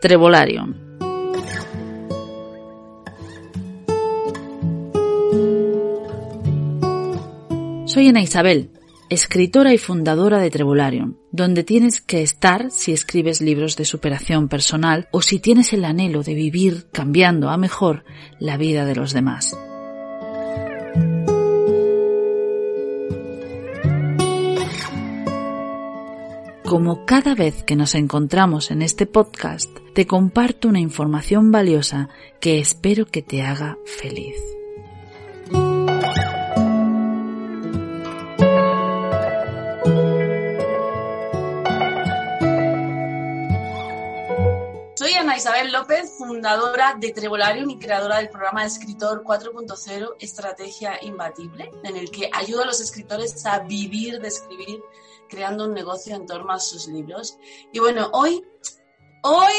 Trevolarium. Soy Ana Isabel, escritora y fundadora de Trevolarium, donde tienes que estar si escribes libros de superación personal o si tienes el anhelo de vivir cambiando a mejor la vida de los demás. Como cada vez que nos encontramos en este podcast, te comparto una información valiosa que espero que te haga feliz. Soy Ana Isabel López, fundadora de Trevolarium y creadora del programa de escritor 4.0 Estrategia Imbatible, en el que ayudo a los escritores a vivir de escribir, creando un negocio en torno a sus libros. Y bueno, hoy, hoy,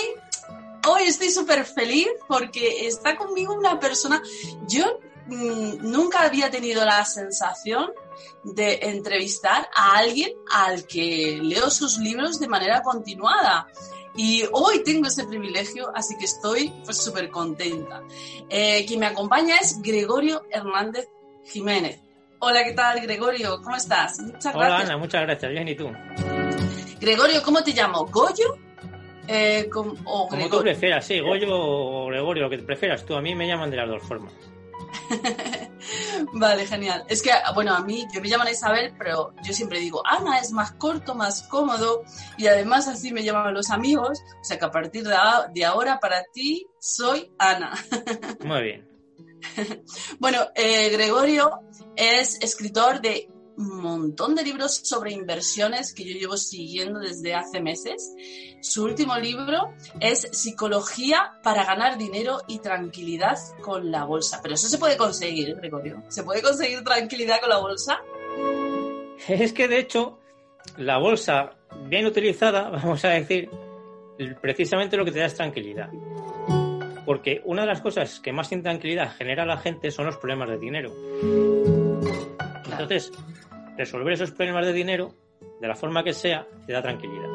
hoy estoy súper feliz porque está conmigo una persona, yo mm, nunca había tenido la sensación de entrevistar a alguien al que leo sus libros de manera continuada. Y hoy tengo ese privilegio, así que estoy pues súper contenta. Eh, quien me acompaña es Gregorio Hernández Jiménez. Hola, ¿qué tal, Gregorio? ¿Cómo estás? Muchas Hola, gracias. Ana, muchas gracias. Bien, ¿y tú? Gregorio, ¿cómo te llamo? ¿Goyo? Eh, com- o Como tú prefieras, sí, Goyo o Gregorio, lo que prefieras tú. A mí me llaman de las dos formas. Vale, genial. Es que, bueno, a mí, yo me llamo Ana Isabel, pero yo siempre digo, Ana es más corto, más cómodo, y además así me llaman los amigos, o sea que a partir de ahora para ti soy Ana. Muy bien. Bueno, eh, Gregorio es escritor de un montón de libros sobre inversiones que yo llevo siguiendo desde hace meses. Su último libro es Psicología para ganar dinero y tranquilidad con la bolsa. Pero eso se puede conseguir, Gregorio. ¿Se puede conseguir tranquilidad con la bolsa? Es que, de hecho, la bolsa bien utilizada, vamos a decir, precisamente lo que te da es tranquilidad. Porque una de las cosas que más intranquilidad genera a la gente son los problemas de dinero. Entonces, resolver esos problemas de dinero, de la forma que sea, te da tranquilidad.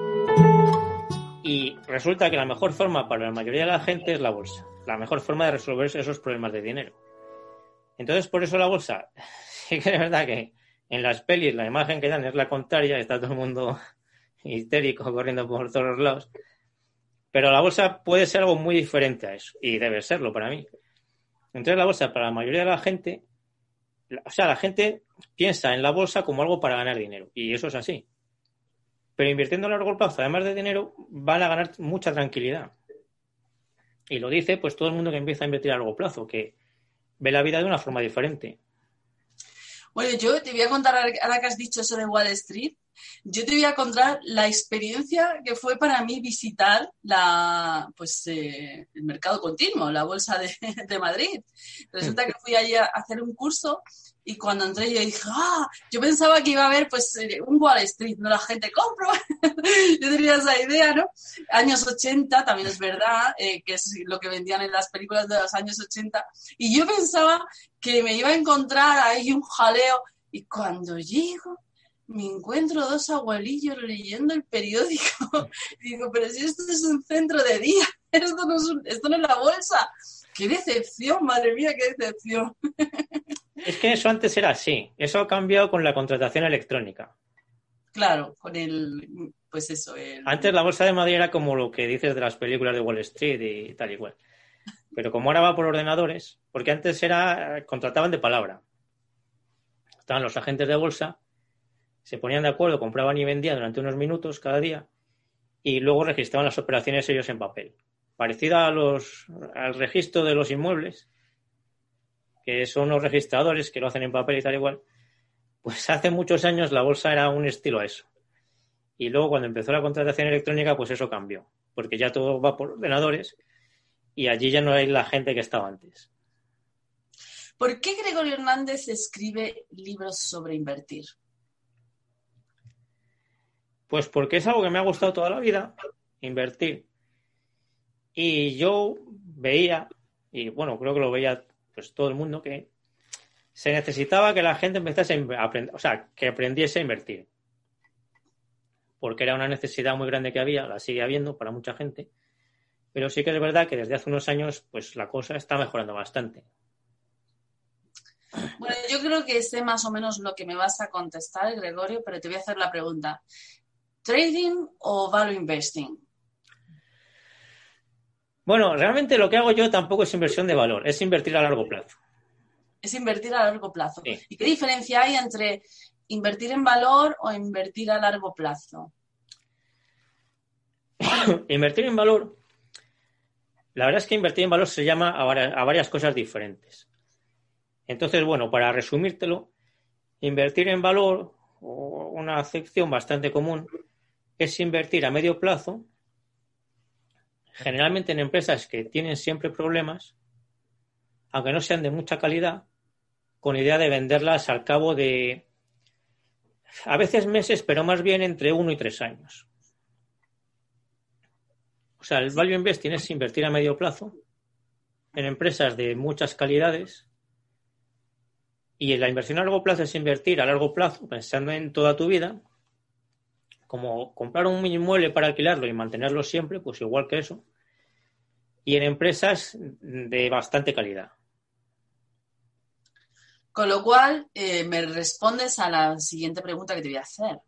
Y resulta que la mejor forma para la mayoría de la gente es la bolsa. La mejor forma de resolver esos problemas de dinero. Entonces, por eso la bolsa, sí que es verdad que en las pelis la imagen que dan es la contraria, está todo el mundo histérico corriendo por todos los lados. Pero la bolsa puede ser algo muy diferente a eso, y debe serlo para mí. Entonces, la bolsa, para la mayoría de la gente, o sea, la gente piensa en la bolsa como algo para ganar dinero, y eso es así. Pero invirtiendo a largo plazo, además de dinero, van a ganar mucha tranquilidad. Y lo dice pues todo el mundo que empieza a invertir a largo plazo, que ve la vida de una forma diferente. Bueno, yo te voy a contar, ahora que has dicho eso de Wall Street, yo te voy a contar la experiencia que fue para mí visitar la, pues, eh, el mercado continuo, la bolsa de, de Madrid. Resulta que fui allí a hacer un curso y cuando entré yo dije, ah, yo pensaba que iba a haber pues eh, un Wall Street, no la gente compro. yo tenía esa idea, ¿no? Años 80, también es verdad, eh, que es lo que vendían en las películas de los años 80. Y yo pensaba que me iba a encontrar ahí un jaleo y cuando llego me encuentro dos abuelillos leyendo el periódico. Y digo, pero si esto es un centro de día, esto no es, un- esto no es la bolsa. ¡Qué decepción, madre mía, qué decepción! Es que eso antes era así. Eso ha cambiado con la contratación electrónica. Claro, con el, pues eso, el... Antes la bolsa de Madrid era como lo que dices de las películas de Wall Street y tal y cual. Pero como ahora va por ordenadores, porque antes era contrataban de palabra. Estaban los agentes de bolsa, se ponían de acuerdo, compraban y vendían durante unos minutos cada día y luego registraban las operaciones ellos en papel. Parecida a los, al registro de los inmuebles, que son los registradores que lo hacen en papel y tal igual, pues hace muchos años la bolsa era un estilo a eso. Y luego cuando empezó la contratación electrónica, pues eso cambió, porque ya todo va por ordenadores y allí ya no hay la gente que estaba antes. ¿Por qué Gregorio Hernández escribe libros sobre invertir? Pues porque es algo que me ha gustado toda la vida, invertir. Y yo veía, y bueno, creo que lo veía pues todo el mundo, que se necesitaba que la gente empezase a aprender, o sea, que aprendiese a invertir. Porque era una necesidad muy grande que había, la sigue habiendo para mucha gente. Pero sí que es verdad que desde hace unos años, pues la cosa está mejorando bastante. Bueno, yo creo que sé más o menos lo que me vas a contestar, Gregorio, pero te voy a hacer la pregunta. ¿Trading o value investing? Bueno, realmente lo que hago yo tampoco es inversión de valor, es invertir a largo plazo. Es invertir a largo plazo. ¿Y qué diferencia hay entre invertir en valor o invertir a largo plazo? invertir en valor, la verdad es que invertir en valor se llama a varias cosas diferentes. Entonces, bueno, para resumírtelo, invertir en valor, una acepción bastante común, es invertir a medio plazo, generalmente en empresas que tienen siempre problemas, aunque no sean de mucha calidad, con idea de venderlas al cabo de a veces meses, pero más bien entre uno y tres años. O sea, el value investing es invertir a medio plazo en empresas de muchas calidades y la inversión a largo plazo es invertir a largo plazo, pensando en toda tu vida, como comprar un inmueble para alquilarlo y mantenerlo siempre, pues igual que eso, y en empresas de bastante calidad. Con lo cual, eh, me respondes a la siguiente pregunta que te voy a hacer.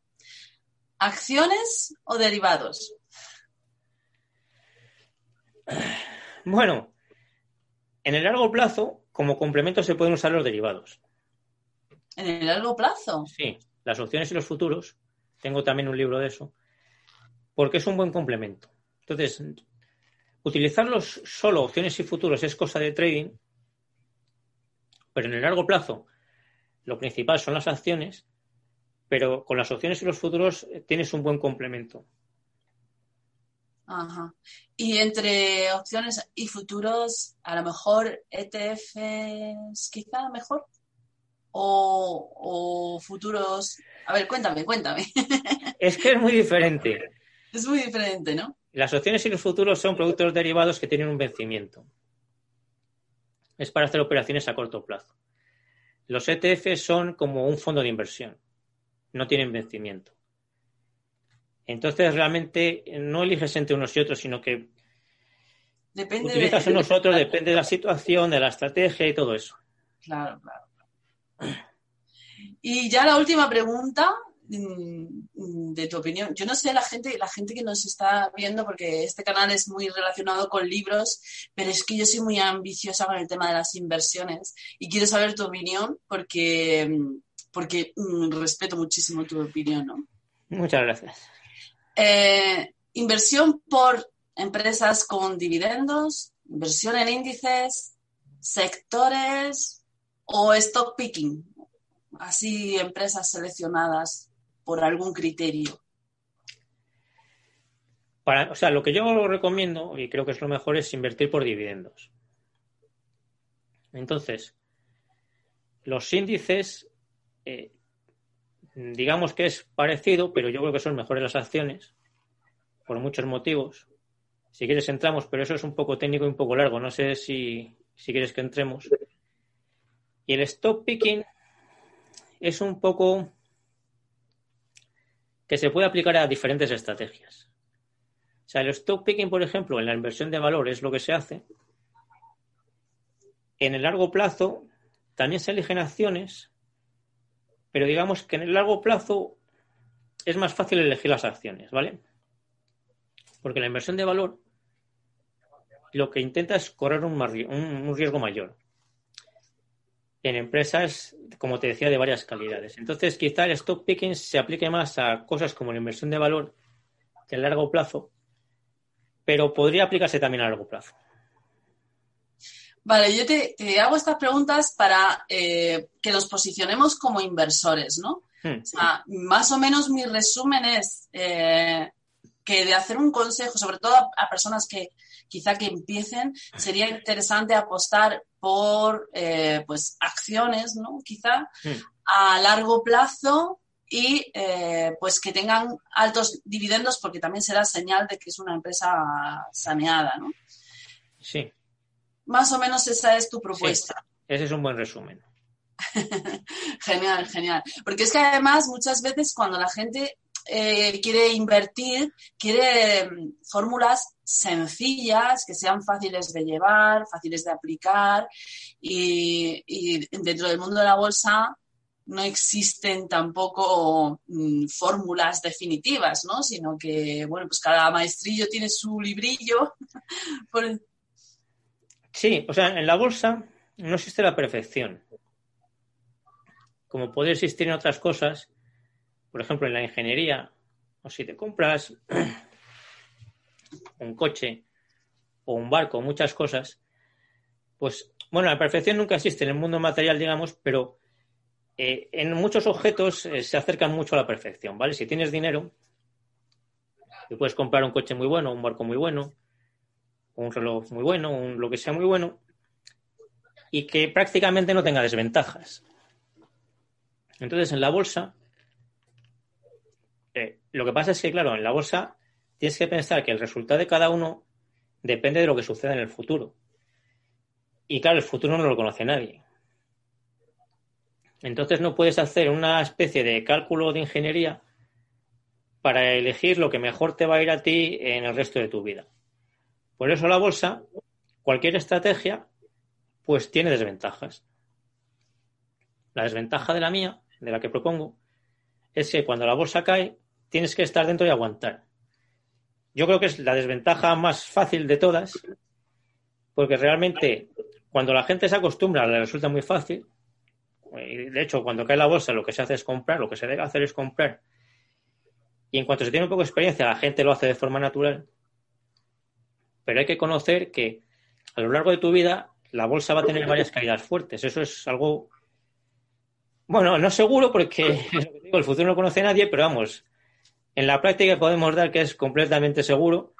¿Acciones o derivados? Bueno, en el largo plazo, como complemento se pueden usar los derivados. ¿En el largo plazo? Sí, las opciones y los futuros. Tengo también un libro de eso. Porque es un buen complemento. Entonces, utilizarlos solo opciones y futuros es cosa de trading, pero en el largo plazo lo principal son las acciones, pero con las opciones y los futuros tienes un buen complemento. Ajá. Y entre opciones y futuros, a lo mejor ETFs quizá mejor o, futuros? A ver, cuéntame, cuéntame. Es que es muy diferente. Es muy diferente, ¿no? Las opciones y los futuros son productos derivados que tienen un vencimiento. Es para hacer operaciones a corto plazo. Los ETF son como un fondo de inversión. No tienen vencimiento. Entonces, realmente no eliges entre unos y otros, sino que depende utilizas de... unos otros, depende de la situación, de la estrategia y todo eso. Claro, claro. Y ya la última pregunta mm, de tu opinión. Yo no sé la gente, la gente que nos está viendo, porque este canal es muy relacionado con libros, pero es que yo soy muy ambiciosa con el tema de las inversiones y quiero saber tu opinión porque, porque mm, respeto muchísimo tu opinión. ¿no? Muchas gracias. Eh, inversión por empresas con dividendos, inversión en índices, sectores o stock picking, así empresas seleccionadas por algún criterio? Para, o sea, lo que yo recomiendo, y creo que es lo mejor, es invertir por dividendos. Entonces, los índices, eh, digamos que es parecido, pero yo creo que son mejores las acciones, por muchos motivos. Si quieres entramos, pero eso es un poco técnico y un poco largo. No sé si, si quieres que entremos. Y el stock picking es un poco que se puede aplicar a diferentes estrategias. O sea, el stock picking, por ejemplo, en la inversión de valor es lo que se hace. En el largo plazo también se eligen acciones, pero digamos que en el largo plazo es más fácil elegir las acciones, ¿vale? Porque la inversión de valor lo que intenta es correr un, un riesgo mayor en empresas, como te decía, de varias calidades. Entonces, quizá el stock picking se aplique más a cosas como la inversión de valor, el largo plazo, pero podría aplicarse también a largo plazo. Vale, yo te, hago estas preguntas para eh, que nos posicionemos como inversores, ¿no? Hmm. O sea, más o menos mi resumen es eh, que de hacer un consejo, sobre todo a, personas que quizá que empiecen, sería interesante apostar por eh, pues acciones, ¿no? Quizá a largo plazo y pues que tengan altos dividendos porque también será señal de que es una empresa saneada, ¿no? Sí. Más o menos esa es tu propuesta. ese es un buen resumen. genial, genial. Porque es que además muchas veces cuando la gente eh, quiere invertir, quiere mm, fórmulas sencillas, que sean fáciles de llevar, fáciles de aplicar y, dentro del mundo de la bolsa no existen tampoco mm, fórmulas definitivas, ¿no? Sino que, bueno, pues cada maestrillo tiene su librillo. Sí, o sea, en la bolsa no existe la perfección. Como puede existir en otras cosas, por ejemplo, en la ingeniería, o si te compras un coche o un barco, muchas cosas, pues, bueno, la perfección nunca existe en el mundo material, digamos, pero eh, en muchos objetos eh, se acercan mucho a la perfección, ¿vale? Si tienes dinero, te puedes comprar un coche muy bueno, un barco muy bueno, un reloj muy bueno, un, lo que sea muy bueno, y que prácticamente no tenga desventajas. Entonces, en la bolsa, lo que pasa es que, claro, en la bolsa tienes que pensar que el resultado de cada uno depende de lo que suceda en el futuro. Y claro, el futuro no lo conoce nadie. Entonces no puedes hacer una especie de cálculo de ingeniería para elegir lo que mejor te va a ir a ti en el resto de tu vida. Por eso la bolsa, cualquier estrategia, pues tiene desventajas. La desventaja de la mía, de la que propongo, es que cuando la bolsa cae, tienes que estar dentro y aguantar. Yo creo que es la desventaja más fácil de todas, porque realmente cuando la gente se acostumbra le resulta muy fácil. De hecho, cuando cae la bolsa lo que se hace es comprar, lo que se debe hacer es comprar. Y en cuanto se tiene un poco de experiencia, la gente lo hace de forma natural pero hay que conocer que a lo largo de tu vida la bolsa va a tener varias caídas fuertes. Eso es algo, bueno, no seguro porque el futuro no conoce nadie, pero vamos, en la práctica podemos dar que es completamente seguro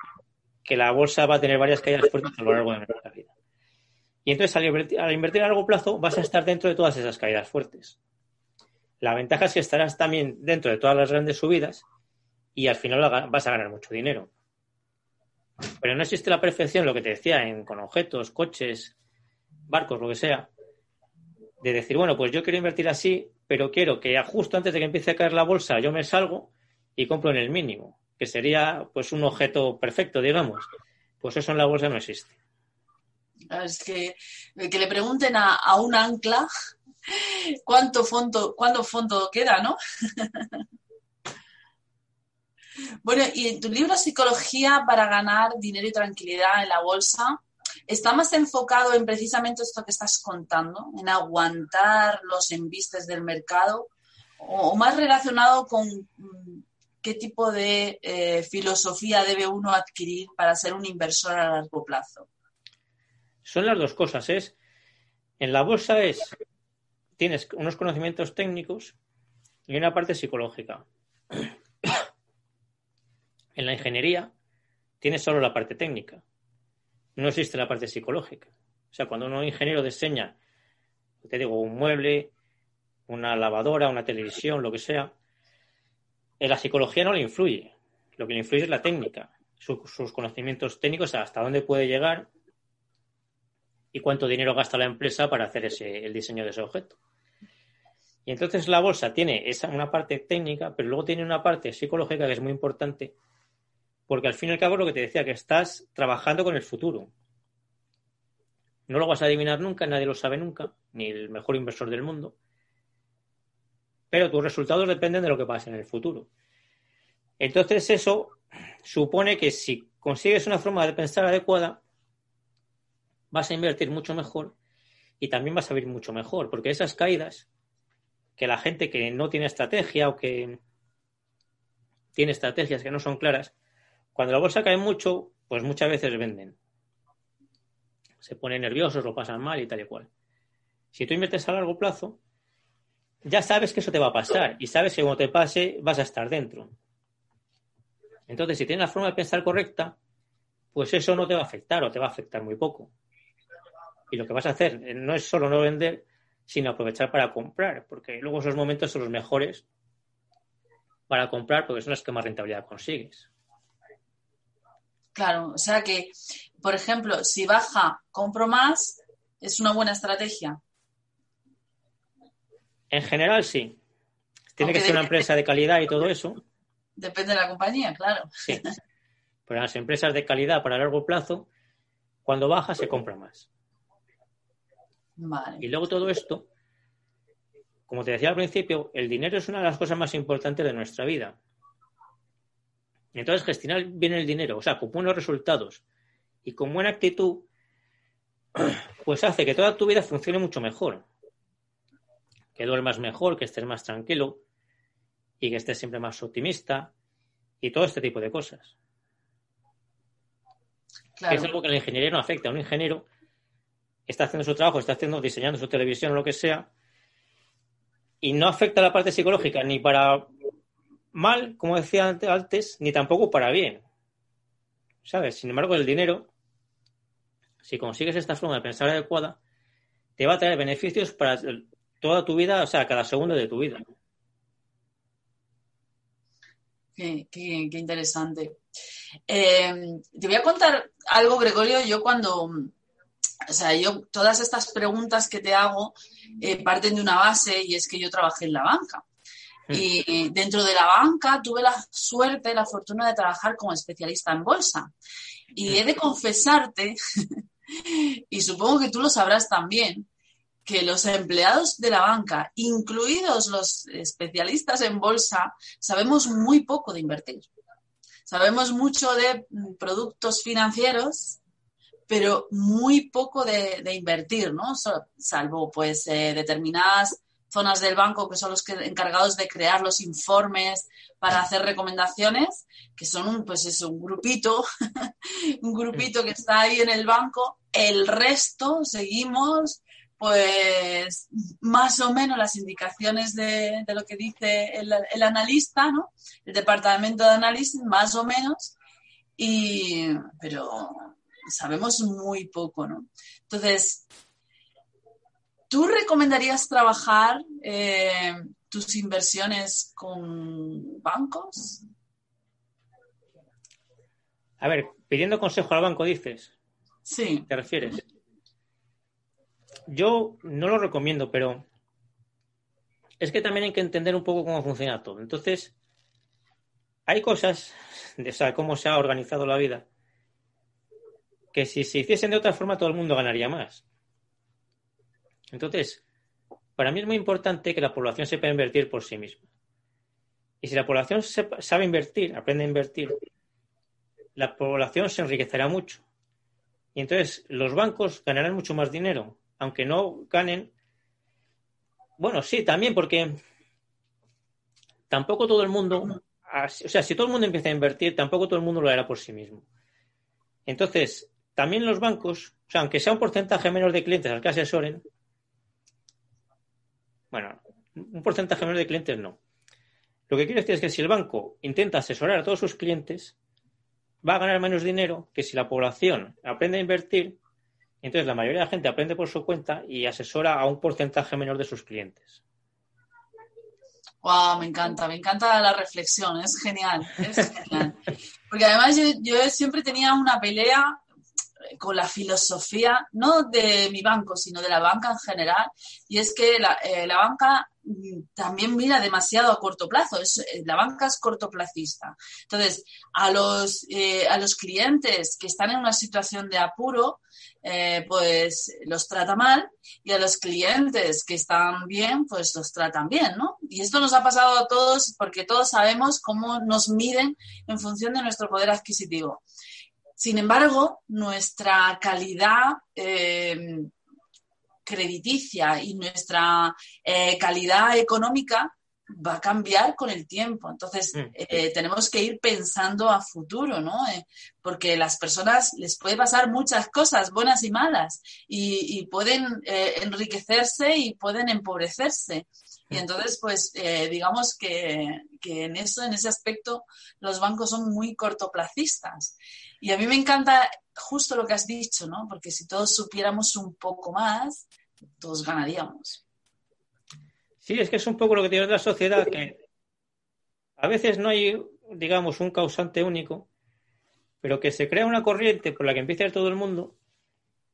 que la bolsa va a tener varias caídas fuertes a lo largo de nuestra vida. Y entonces al invertir, al invertir a largo plazo vas a estar dentro de todas esas caídas fuertes. La ventaja es que estarás también dentro de todas las grandes subidas y al final vas a ganar mucho dinero. Pero no existe la perfección, lo que te decía, en, con objetos, coches, barcos, lo que sea, de decir, bueno, pues yo quiero invertir así, pero quiero que justo antes de que empiece a caer la bolsa yo me salgo y compro en el mínimo, que sería pues un objeto perfecto, digamos. Pues eso en la bolsa no existe. Es que, que le pregunten a, a un ancla cuánto fondo, cuánto fondo queda, ¿no? Bueno, y en tu libro Psicología para ganar dinero y tranquilidad en la bolsa, está más enfocado en precisamente esto que estás contando, en aguantar los embistes del mercado, o, más relacionado con mm, qué tipo de eh, filosofía debe uno adquirir para ser un inversor a largo plazo. Son las dos cosas. Es en la bolsa es tienes unos conocimientos técnicos y una parte psicológica. En la ingeniería tienes solo la parte técnica. No existe la parte psicológica. O sea, cuando un ingeniero diseña, te digo, un mueble, una lavadora, una televisión, lo que sea, la psicología no le influye. Lo que le influye es la técnica, sus conocimientos técnicos, hasta dónde puede llegar y cuánto dinero gasta la empresa para hacer ese, el diseño de ese objeto. Y entonces la bolsa tiene esa, una parte técnica, pero luego tiene una parte psicológica que es muy importante, porque al fin y al cabo lo que te decía, que estás trabajando con el futuro. No lo vas a adivinar nunca, nadie lo sabe nunca, ni el mejor inversor del mundo. Pero tus resultados dependen de lo que pase en el futuro. Entonces eso supone que si consigues una forma de pensar adecuada, vas a invertir mucho mejor y también vas a vivir mucho mejor, porque esas caídas que la gente que no tiene estrategia o que tiene estrategias que no son claras, Cuando la bolsa cae mucho, pues muchas veces venden. Se ponen nerviosos, lo pasan mal y tal y cual. Si tú inviertes a largo plazo, ya sabes que eso te va a pasar y sabes que cuando te pase vas a estar dentro. Entonces, si tienes la forma de pensar correcta, pues eso no te va a afectar o te va a afectar muy poco. Y lo que vas a hacer no es solo no vender, sino aprovechar para comprar, porque luego esos momentos son los mejores para comprar porque son los que más rentabilidad consigues. Claro, o sea que, por ejemplo, si baja, compro más, es una buena estrategia. En general, sí. Tiene que ser una empresa de calidad y todo eso. Depende de la compañía, claro. Sí. Pero las empresas de calidad para largo plazo, cuando baja, se compra más. Vale. Y luego todo esto, como te decía al principio, el dinero es una de las cosas más importantes de nuestra vida. Entonces, gestionar bien el dinero, o sea, con buenos resultados y con buena actitud, pues hace que toda tu vida funcione mucho mejor. Que duermas mejor, que estés más tranquilo y que estés siempre más optimista y todo este tipo de cosas. claro. Es algo que la ingeniería no afecta. Un ingeniero está haciendo su trabajo, está haciendo, diseñando su televisión o lo que sea, y no afecta la parte psicológica ni para mal, como decía antes, ni tampoco para bien. ¿Sabes? Sin embargo, el dinero, si consigues esta forma de pensar adecuada, te va a traer beneficios para toda tu vida, o sea, cada segundo de tu vida. Qué, qué- qué interesante. Eh, te voy a contar algo, Gregorio. Yo cuando, o sea, yo todas estas preguntas que te hago eh, parten de una base y es que yo trabajé en la banca. Y dentro de la banca tuve la suerte, la fortuna de trabajar como especialista en bolsa. Y he de confesarte, y supongo que tú lo sabrás también, que los empleados de la banca, incluidos los especialistas en bolsa, sabemos muy poco de invertir. Sabemos mucho de mm, productos financieros, pero muy poco de, de invertir, ¿no? Salvo pues eh, determinadas zonas del banco que son los que, encargados de crear los informes para hacer recomendaciones, que son un, pues es un grupito, un grupito que está ahí en el banco. El resto seguimos pues más o menos las indicaciones de, de lo que dice el, el analista, ¿no? El departamento de análisis, más o menos, y, pero sabemos muy poco, ¿no? Entonces, ¿tú recomendarías trabajar eh, tus inversiones con bancos? A ver, pidiendo consejo al banco, dices, Sí, ¿te refieres? Yo no lo recomiendo, pero es que también hay que entender un poco cómo funciona todo. Entonces, hay cosas, de, o cómo se ha organizado la vida, que si se hiciesen de otra forma todo el mundo ganaría más. Entonces, para mí es muy importante que la población sepa invertir por sí misma. Y si la población sepa- sabe invertir, aprende a invertir, la población se enriquecerá mucho. Y entonces los bancos ganarán mucho más dinero, aunque no ganen. Bueno, sí, también porque tampoco todo el mundo, o sea, si todo el mundo empieza a invertir, tampoco todo el mundo lo hará por sí mismo. Entonces, también los bancos, o sea, aunque sea un porcentaje menor de clientes al que asesoren, bueno, un porcentaje menor de clientes no. Lo que quiero decir es que si el banco intenta asesorar a todos sus clientes, va a ganar menos dinero que si la población aprende a invertir, entonces la mayoría de la gente aprende por su cuenta y asesora a un porcentaje menor de sus clientes. Wow, me encanta, me encanta la reflexión, es genial, es genial. Porque además yo, yo siempre tenía una pelea con la filosofía, no de mi banco, sino de la banca en general, y es que la, eh, banca mm, también mira demasiado a corto plazo, es, eh, la banca es cortoplacista. Entonces, a los, eh, a los clientes que están en una situación de apuro, eh, pues los trata mal y a los clientes que están bien, pues los tratan bien, ¿no? Y esto nos ha pasado a todos porque todos sabemos cómo nos miden en función de nuestro poder adquisitivo. Sin embargo, nuestra calidad eh, crediticia y nuestra eh, calidad económica va a cambiar con el tiempo. Entonces, Mm. eh, tenemos que ir pensando a futuro, ¿no? Eh, porque las personas les puede pasar muchas cosas, buenas y malas, y, y pueden eh, enriquecerse y pueden empobrecerse. Y entonces, pues, digamos que, que en eso, en ese aspecto, los bancos son muy cortoplacistas. Y a mí me encanta justo lo que has dicho, ¿no? Porque si todos supiéramos un poco más, todos ganaríamos. Sí, es que es un poco lo que tiene la sociedad, que a veces no hay, digamos, un causante único, pero que se crea una corriente por la que empieza a ir todo el mundo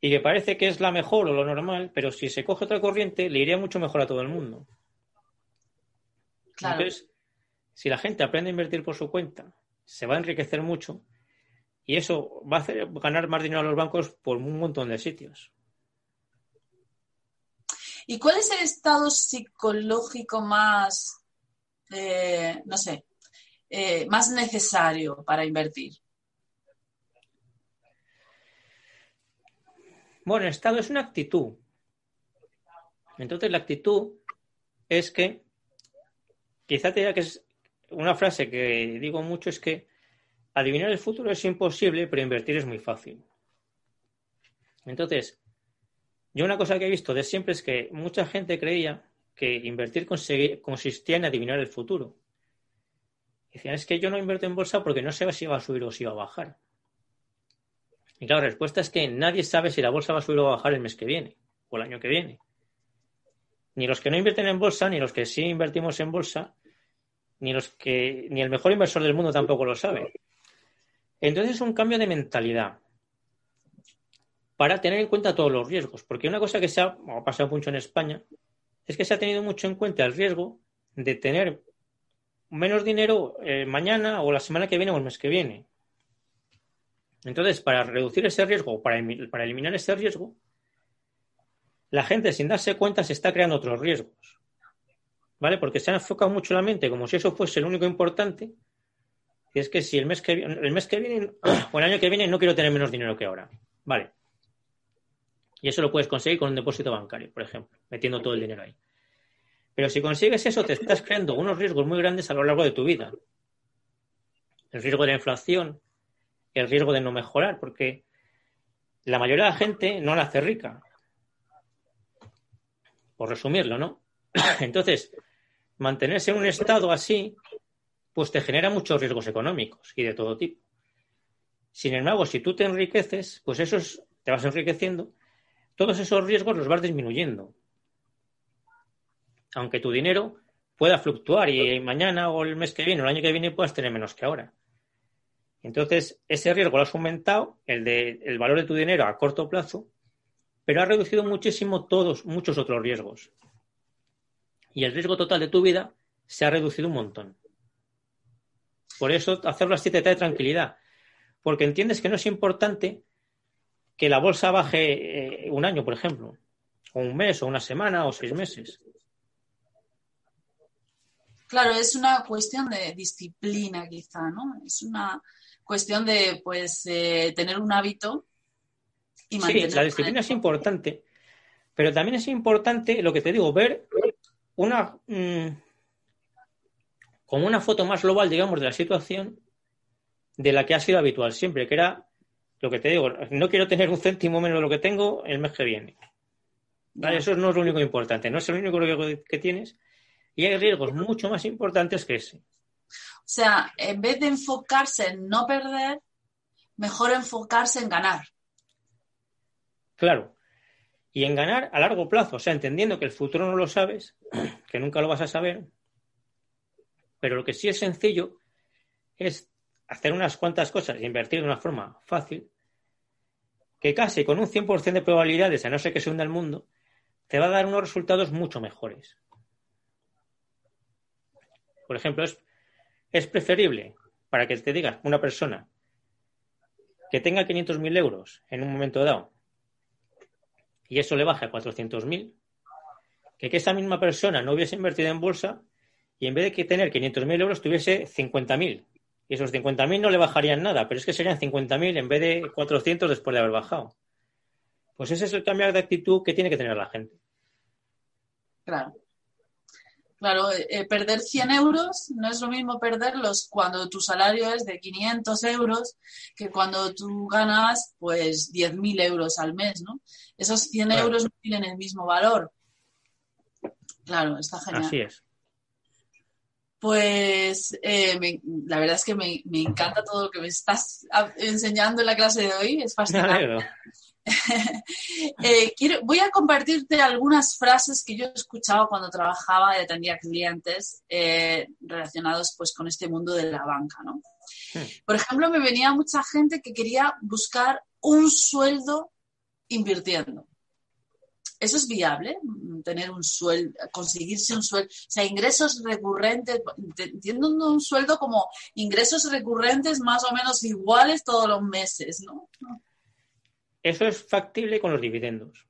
y que parece que es la mejor o lo normal, pero si se coge otra corriente, le iría mucho mejor a todo el mundo. Claro. Entonces, si la gente aprende a invertir por su cuenta, se va a enriquecer mucho y eso va a hacer ganar más dinero a los bancos por un montón de sitios. ¿Y cuál es el estado psicológico más, eh, no sé, eh, más necesario para invertir? Bueno, el estado es una actitud. Entonces, la actitud es que, quizá te diga que es una frase que digo mucho, es que adivinar el futuro es imposible, pero invertir es muy fácil. Entonces, yo una cosa que he visto de siempre es que mucha gente creía que invertir consistía en adivinar el futuro. Decían, es que yo no invierto en bolsa porque no sé si va a subir o si va a bajar. Y claro, la respuesta es que nadie sabe si la bolsa va a subir o va a bajar el mes que viene o el año que viene. Ni los que no invierten en bolsa, ni los que sí invertimos en bolsa, ni los que ni el mejor inversor del mundo tampoco lo sabe. Entonces es un cambio de mentalidad para tener en cuenta todos los riesgos, porque una cosa que se ha, pasado mucho en España es que se ha tenido mucho en cuenta el riesgo de tener menos dinero eh, mañana o la semana que viene o el mes que viene. Entonces, para reducir ese riesgo, para, para eliminar ese riesgo, la gente sin darse cuenta se está creando otros riesgos. ¿Vale? Porque se ha enfocado mucho la mente como si eso fuese lo único importante. Y es que si el mes que, el mes que viene o el año que viene no quiero tener menos dinero que ahora. Vale. Y eso lo puedes conseguir con un depósito bancario, por ejemplo, metiendo todo el dinero ahí. Pero si consigues eso, te estás creando unos riesgos muy grandes a lo largo de tu vida. El riesgo de la inflación, el riesgo de no mejorar, porque la mayoría de la gente no la hace rica. Por resumirlo, ¿no? Entonces, mantenerse en un estado así, pues te genera muchos riesgos económicos y de todo tipo. Sin embargo, si tú te enriqueces, pues esos te vas enriqueciendo, todos esos riesgos los vas disminuyendo. Aunque tu dinero pueda fluctuar y mañana o el mes que viene o el año que viene puedas tener menos que ahora. Entonces, ese riesgo lo has aumentado, el de el valor de tu dinero a corto plazo, pero ha reducido muchísimo todos, muchos otros riesgos. Y el riesgo total de tu vida se ha reducido un montón. Por eso hacerlo así te trae tranquilidad, porque entiendes que no es importante que la bolsa baje eh, un año, por ejemplo, o un mes, o una semana, o seis meses. Claro, es una cuestión de disciplina quizá, ¿no? Es una cuestión de, pues, eh, tener un hábito y Sí, mantenerlo. la disciplina es importante, pero también es importante, lo que te digo, ver una mm, como una foto más global, digamos, de la situación de la que ha sido habitual siempre, que era lo que te digo, no quiero tener un céntimo menos de lo que tengo el mes que viene. Eso no es lo único importante, no es el único riesgo que tienes y hay riesgos mucho más importantes que ese. O sea, en vez de enfocarse en no perder, mejor enfocarse en ganar. Claro. Y en ganar a largo plazo, o sea, entendiendo que el futuro no lo sabes, que nunca lo vas a saber, pero lo que sí es sencillo es hacer unas cuantas cosas e invertir de una forma fácil, que casi con un 100% de probabilidades, a no ser que se hunda el mundo, te va a dar unos resultados mucho mejores. Por ejemplo, es, es preferible para que te diga una persona que tenga 500.000 euros en un momento dado y eso le baja a 400.000, que que esa misma persona no hubiese invertido en bolsa y en vez de que tener 500.000 euros tuviese 50.000. Y esos 50.000 no le bajarían nada, pero es que serían 50.000 en vez de 400 después de haber bajado. Pues ese es el cambio de actitud que tiene que tener la gente. Claro. Claro, eh, eh, perder 100 euros no es lo mismo perderlos cuando tu salario es de 500 euros que cuando tú ganas pues 10.000 euros al mes, ¿no? Esos 100 euros no tienen el mismo valor. Claro, está genial. Así es. Pues eh, la verdad es que me, encanta todo lo que me estás enseñando en la clase de hoy, es fascinante. Eh, quiero, voy a compartirte algunas frases que yo he escuchado cuando trabajaba y atendía clientes eh, relacionados pues, con este mundo de la banca. ¿no? Por ejemplo, me venía mucha gente que quería buscar un sueldo invirtiendo. ¿Eso es viable? Tener un sueldo, conseguirse un sueldo, o sea, ingresos recurrentes, entiendo un sueldo como ingresos recurrentes más o menos iguales todos los meses, ¿no? Eso es factible con los dividendos.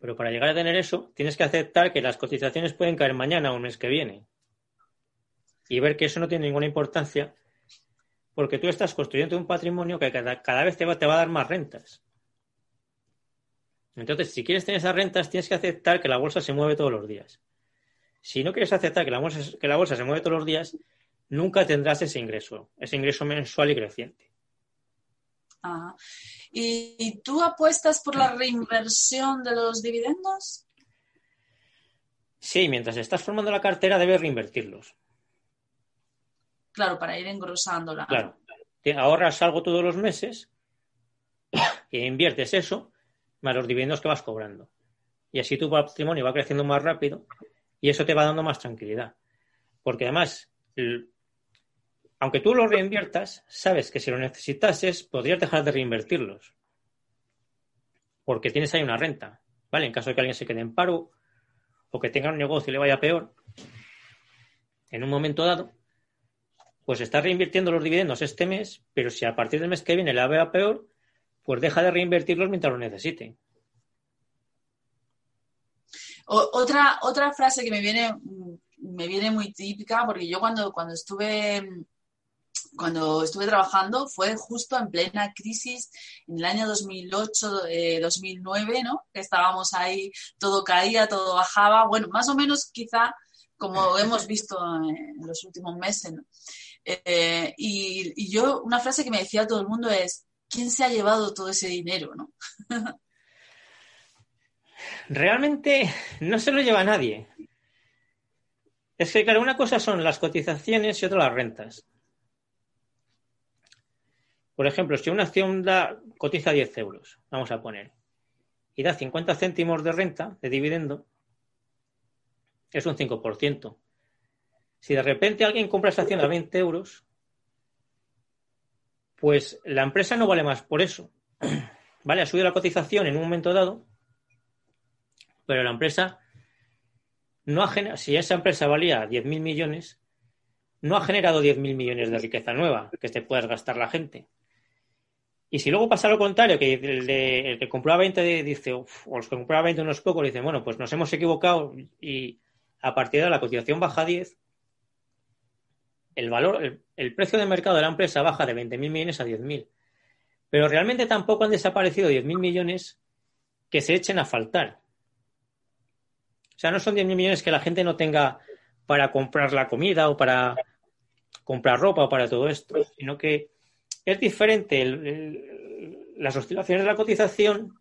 Pero para llegar a tener eso, tienes que aceptar que las cotizaciones pueden caer mañana o un mes que viene. Y ver que eso no tiene ninguna importancia porque tú estás construyendo un patrimonio que cada, vez te va, te va a dar más rentas. Entonces, si quieres tener esas rentas, tienes que aceptar que la bolsa se mueve todos los días. Si no quieres aceptar que la bolsa, que la bolsa se mueve todos los días, nunca tendrás ese ingreso, ese ingreso mensual y creciente. ¿Y tú apuestas por la reinversión de los dividendos? Sí, mientras estás formando la cartera debes reinvertirlos. Claro, para ir engrosándola. Claro. Te ahorras algo todos los meses y inviertes eso más los dividendos que vas cobrando. Y así tu patrimonio va creciendo más rápido y eso te va dando más tranquilidad. Porque además, aunque tú los reinviertas, sabes que si lo necesitases, podrías dejar de reinvertirlos. Porque tienes ahí una renta, ¿vale? En caso de que alguien se quede en paro o que tenga un negocio y le vaya peor, en un momento dado, pues estás reinvirtiendo los dividendos este mes, pero si a partir del mes que viene le vaya peor, pues deja de reinvertirlos mientras lo necesite. otra, otra frase que me viene, me viene muy típica, porque yo cuando, cuando estuve cuando estuve trabajando fue justo en plena crisis en el año 2008, 2009, eh, ¿no? Que estábamos ahí, todo caía, todo bajaba, bueno, más o menos quizá como hemos visto en los últimos meses. Eh, y, yo, una frase que me decía todo el mundo es, ¿quién se ha llevado todo ese dinero, no? Realmente no se lo lleva nadie. Es que, claro, una cosa son las cotizaciones y otra las rentas. Por ejemplo, si una acción da, cotiza 10 euros, vamos a poner, y da 50 céntimos de renta, de dividendo, es un 5%. Si de repente alguien compra esa acción a 20 euros, pues la empresa no vale más por eso. Vale, ha subido la cotización en un momento dado, pero la empresa no ha generado, si esa empresa valía 10.000 millones, no ha generado 10.000 millones de riqueza nueva que te puedas gastar la gente. Y si luego pasa lo contrario, que el, de, el que compró a 20 dice, o los que compró a 20 unos pocos dicen, bueno, pues nos hemos equivocado y a partir de la cotización baja a 10, el valor, el, precio de mercado de la empresa baja de 20.000 millones a 10.000. Pero realmente tampoco han desaparecido 10.000 millones que se echen a faltar. O sea, no son 10.000 millones que la gente no tenga para comprar la comida o para comprar ropa o para todo esto, sino que es diferente las oscilaciones de la cotización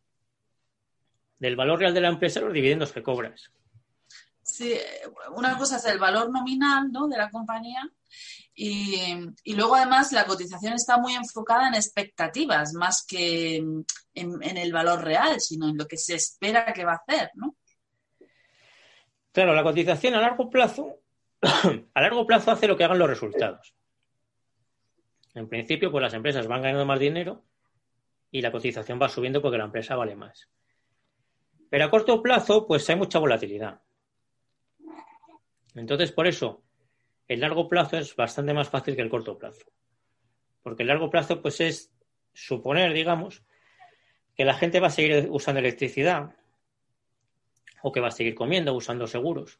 del valor real de la empresa los dividendos que cobras. Sí, una cosa es el valor nominal ¿no? de la compañía y, luego además la cotización está muy enfocada en expectativas más que en, en, el valor real, sino en lo que se espera que va a hacer, ¿no? Claro, la cotización a largo plazo, a largo plazo hace lo que hagan los resultados. En principio, pues las empresas van ganando más dinero y la cotización va subiendo porque la empresa vale más. Pero a corto plazo, pues hay mucha volatilidad. Entonces, por eso, el largo plazo es bastante más fácil que el corto plazo. Porque el largo plazo, pues es suponer, digamos, que la gente va a seguir usando electricidad o que va a seguir comiendo, usando seguros,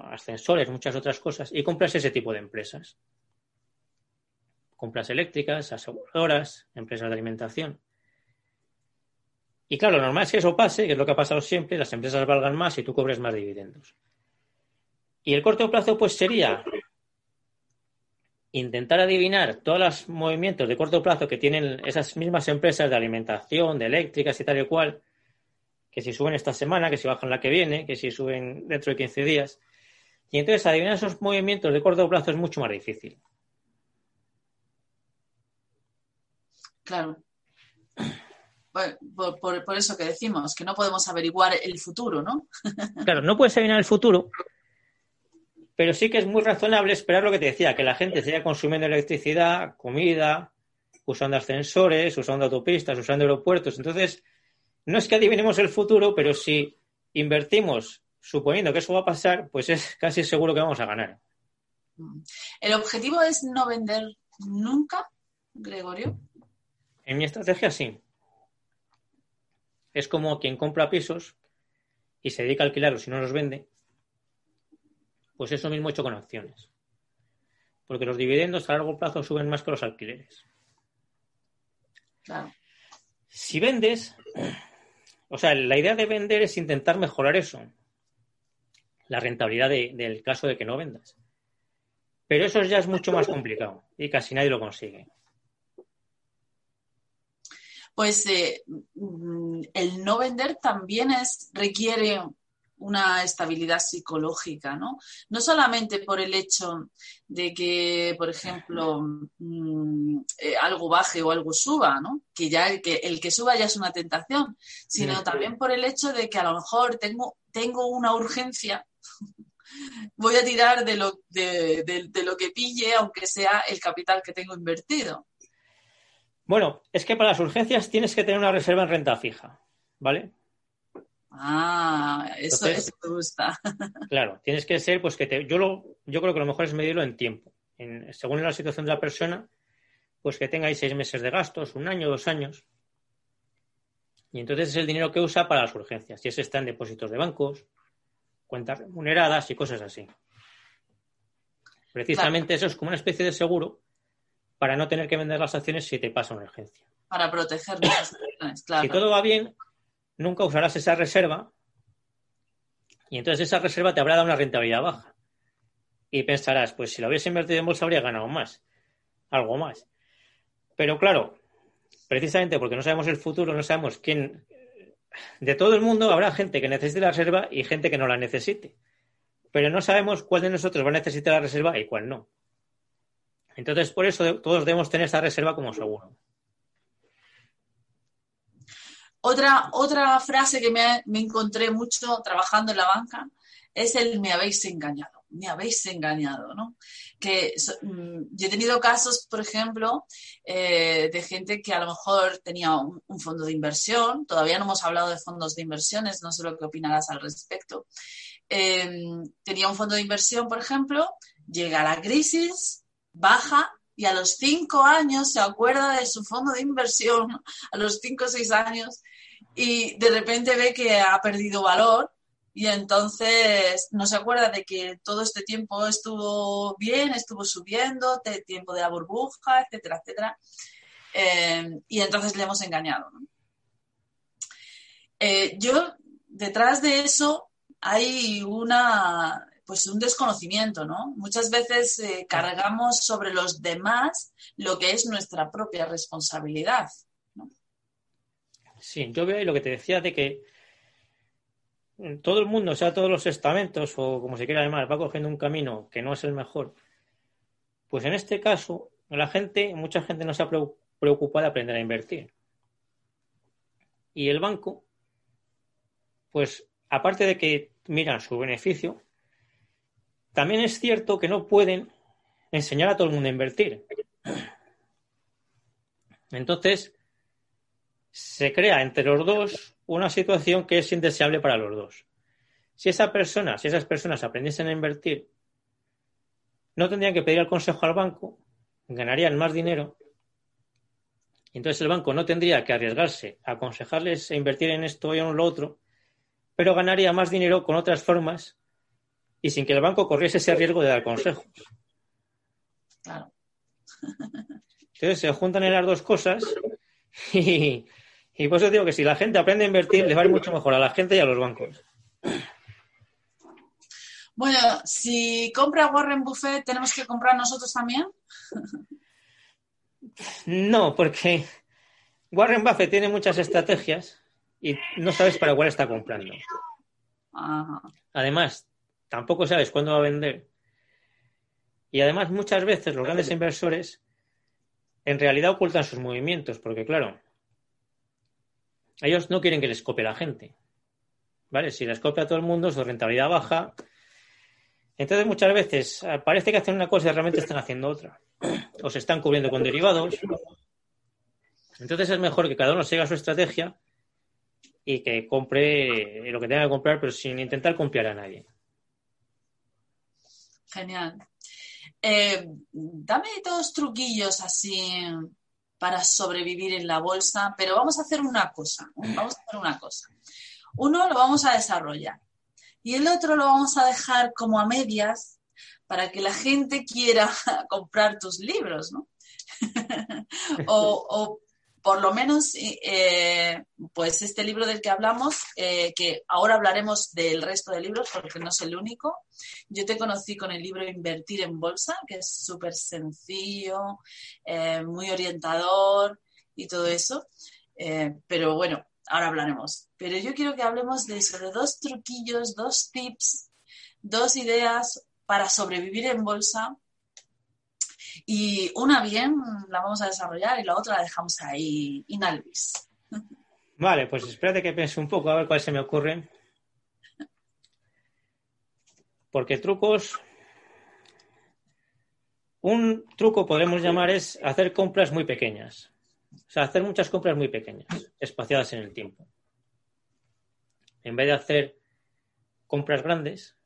ascensores, muchas otras cosas, y compras ese tipo de empresas compras eléctricas, aseguradoras, empresas de alimentación. Y claro, lo normal es que eso pase, que es lo que ha pasado siempre, las empresas valgan más y tú cobres más dividendos. Y el corto plazo, pues sería intentar adivinar todos los movimientos de corto plazo que tienen esas mismas empresas de alimentación, de eléctricas y tal y cual, que si suben esta semana, que si bajan la que viene, que si suben dentro de 15 días. Y entonces adivinar esos movimientos de corto plazo es mucho más difícil. Claro. Por, por, eso que decimos, que no podemos averiguar el futuro, ¿no? claro, no puedes adivinar el futuro, pero sí que es muy razonable esperar lo que te decía, que la gente siga consumiendo electricidad, comida, usando ascensores, usando autopistas, usando aeropuertos. Entonces, no es que adivinemos el futuro, pero si invertimos suponiendo que eso va a pasar, pues es casi seguro que vamos a ganar. ¿El objetivo es no vender nunca, Gregorio? En mi estrategia sí. Es como quien compra pisos y se dedica a alquilarlos y no los vende, pues eso mismo hecho con acciones. Porque los dividendos a largo plazo suben más que los alquileres. Claro. Si vendes, o sea, la idea de vender es intentar mejorar eso, la rentabilidad del caso de que no vendas. Pero eso ya es mucho más complicado y casi nadie lo consigue. Pues eh, mm, el no vender también es, requiere una estabilidad psicológica, ¿no? No solamente por el hecho de que, por ejemplo, mm, eh, algo baje o algo suba, ¿no? Que ya el que, el que suba ya es una tentación, sino también por el hecho de que a lo mejor tengo, tengo una urgencia voy a tirar de lo, de, de, lo que pille, aunque sea el capital que tengo invertido. Bueno, es que para las urgencias tienes que tener una reserva en renta fija, ¿vale? Ah, eso, me gusta. Claro, tienes que ser, pues que te, yo lo, yo creo que lo mejor es medirlo en tiempo. En, según la situación de la persona, pues que tenga ahí seis meses de gastos, un año, dos años. Y entonces es el dinero que usa para las urgencias. Y ese está en depósitos de bancos, cuentas remuneradas y cosas así. Precisamente eso es como una especie de seguro para no tener que vender las acciones si te pasa una urgencia. Para proteger las acciones, claro. Si todo va bien, nunca usarás esa reserva y entonces esa reserva te habrá dado una rentabilidad baja. Y pensarás, pues si lo hubiese invertido en bolsa habría ganado más, algo más. Pero claro, precisamente porque no sabemos el futuro, no sabemos quién... De todo el mundo habrá gente que necesite la reserva y gente que no la necesite. Pero no sabemos cuál de nosotros va a necesitar la reserva y cuál no. Entonces, por eso todos debemos tener esa reserva como seguro. Otra, otra frase que me, encontré mucho trabajando en la banca es el me habéis engañado, me habéis engañado, ¿no? Que mm, yo he tenido casos, por ejemplo, eh, de gente que a lo mejor tenía un, fondo de inversión, todavía no hemos hablado de fondos de inversiones, no sé lo que opinarás al respecto. Em, tenía un fondo de inversión, por ejemplo, llega la crisis, baja y a los cinco años se acuerda de su fondo de inversión, a los cinco o seis años, y de repente ve que ha perdido valor y entonces no se acuerda de que todo este tiempo estuvo bien, estuvo subiendo, tiempo de la burbuja, etcétera, etcétera. Eh, y entonces le hemos engañado. Eh, yo, detrás de eso, hay una, pues un desconocimiento, ¿no? Muchas veces eh, cargamos sobre los demás lo que es nuestra propia responsabilidad. Sí, yo veo lo que te decía de que todo el mundo, o sea, todos los estamentos o como se quiera llamar, va cogiendo un camino que no es el mejor. Pues en este caso, la gente, mucha gente no se ha preocupado de aprender a invertir. Y el banco, pues aparte de que miran su beneficio, también es cierto que no pueden enseñar a todo el mundo a invertir. Entonces, se crea entre los dos una situación que es indeseable para los dos. Si esa persona, si esas personas aprendiesen a invertir, no tendrían que pedir el consejo al banco, ganarían más dinero, y entonces el banco no tendría que arriesgarse a aconsejarles a invertir en esto y en lo otro, pero ganaría más dinero con otras formas y sin que el banco corriese ese riesgo de dar consejos. Claro. Entonces se juntan en las dos cosas y, y por eso digo que si la gente aprende a invertir, le va a ir mucho mejor a la gente y a los bancos. Bueno, si compra Warren Buffett, ¿tenemos que comprar nosotros también? No, porque Warren Buffett tiene muchas estrategias y no sabes para cuál está comprando. Además, tampoco sabes cuándo va a vender. Y además, muchas veces los grandes inversores en realidad ocultan sus movimientos, porque claro, ellos no quieren que les copie la gente. ¿Vale? Si les copia a todo el mundo, su rentabilidad baja. Entonces, muchas veces eh, parece que hacen una cosa y realmente están haciendo otra. O se están cubriendo con derivados. Entonces, es mejor que cada uno siga su estrategia y que compre lo que tenga que comprar, pero sin intentar copiar a nadie. Genial. Eh, dame dos truquillos así para sobrevivir en la bolsa, pero vamos a hacer una cosa. Vamos a hacer una cosa. Uno lo vamos a desarrollar y el otro lo vamos a dejar como a medias para que la gente quiera comprar tus libros, ¿no? o, por lo menos, eh, pues este libro del que hablamos, eh, que ahora hablaremos del resto de libros porque no es el único. Yo te conocí con el libro Invertir en Bolsa, que es súper sencillo, eh, muy orientador y todo eso. pero bueno, ahora hablaremos. Pero yo quiero que hablemos de eso, de dos truquillos, dos tips, dos ideas para sobrevivir en bolsa y una bien la vamos a desarrollar y la otra la dejamos ahí inalvis. Vale, pues espérate que piense un poco a ver cuál se me ocurre. Porque trucos. Un truco podemos llamar es hacer compras muy pequeñas. O sea, hacer muchas compras muy pequeñas, espaciadas en el tiempo. En vez de hacer compras grandes,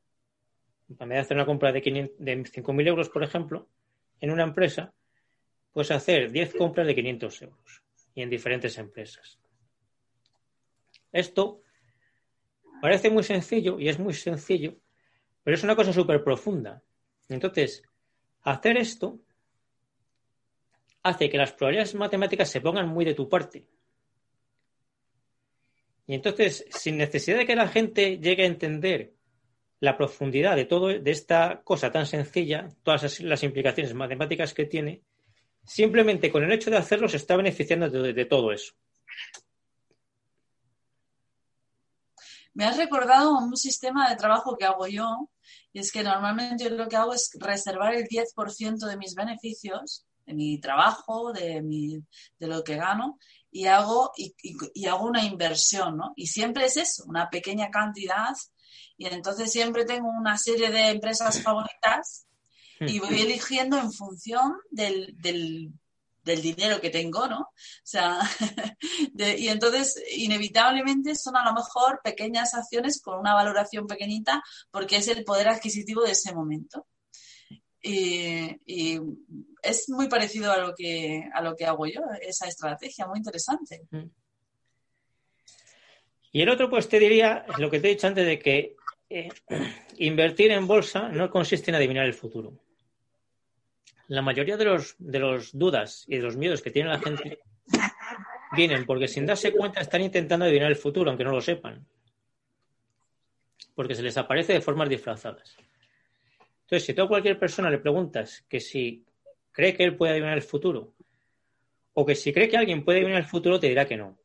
en vez de hacer una compra de, de 5.000 euros, por ejemplo, en una empresa, puedes hacer 10 compras de 500 euros y en diferentes empresas. Esto parece muy sencillo y es muy sencillo, pero es una cosa súper profunda. Entonces, hacer esto hace que las probabilidades matemáticas se pongan muy de tu parte. Y entonces, sin necesidad de que la gente llegue a entender la profundidad de todo de esta cosa tan sencilla, todas las implicaciones matemáticas que tiene, simplemente con el hecho de hacerlo se está beneficiando de, todo eso. Me has recordado un sistema de trabajo que hago yo, y es que normalmente yo lo que hago es reservar el 10% de mis beneficios, de mi trabajo, de, mi, de lo que gano, y hago, y, y hago una inversión, ¿no? Y siempre es eso, una pequeña cantidad y entonces siempre tengo una serie de empresas favoritas y voy eligiendo en función del, del, dinero que tengo, ¿no? O sea, y entonces inevitablemente son a lo mejor pequeñas acciones con una valoración pequeñita porque es el poder adquisitivo de ese momento. Y, y, es muy parecido a lo que a lo que hago yo, esa estrategia, muy interesante. Y el otro, pues te diría lo que te he dicho antes de que eh, invertir en bolsa no consiste en adivinar el futuro. La mayoría de los, de los dudas y de los miedos que tiene la gente vienen porque sin darse cuenta están intentando adivinar el futuro, aunque no lo sepan. Porque se les aparece de formas disfrazadas. Entonces, si tú a cualquier persona le preguntas que si cree que él puede adivinar el futuro, o que si cree que alguien puede adivinar el futuro, te dirá que no.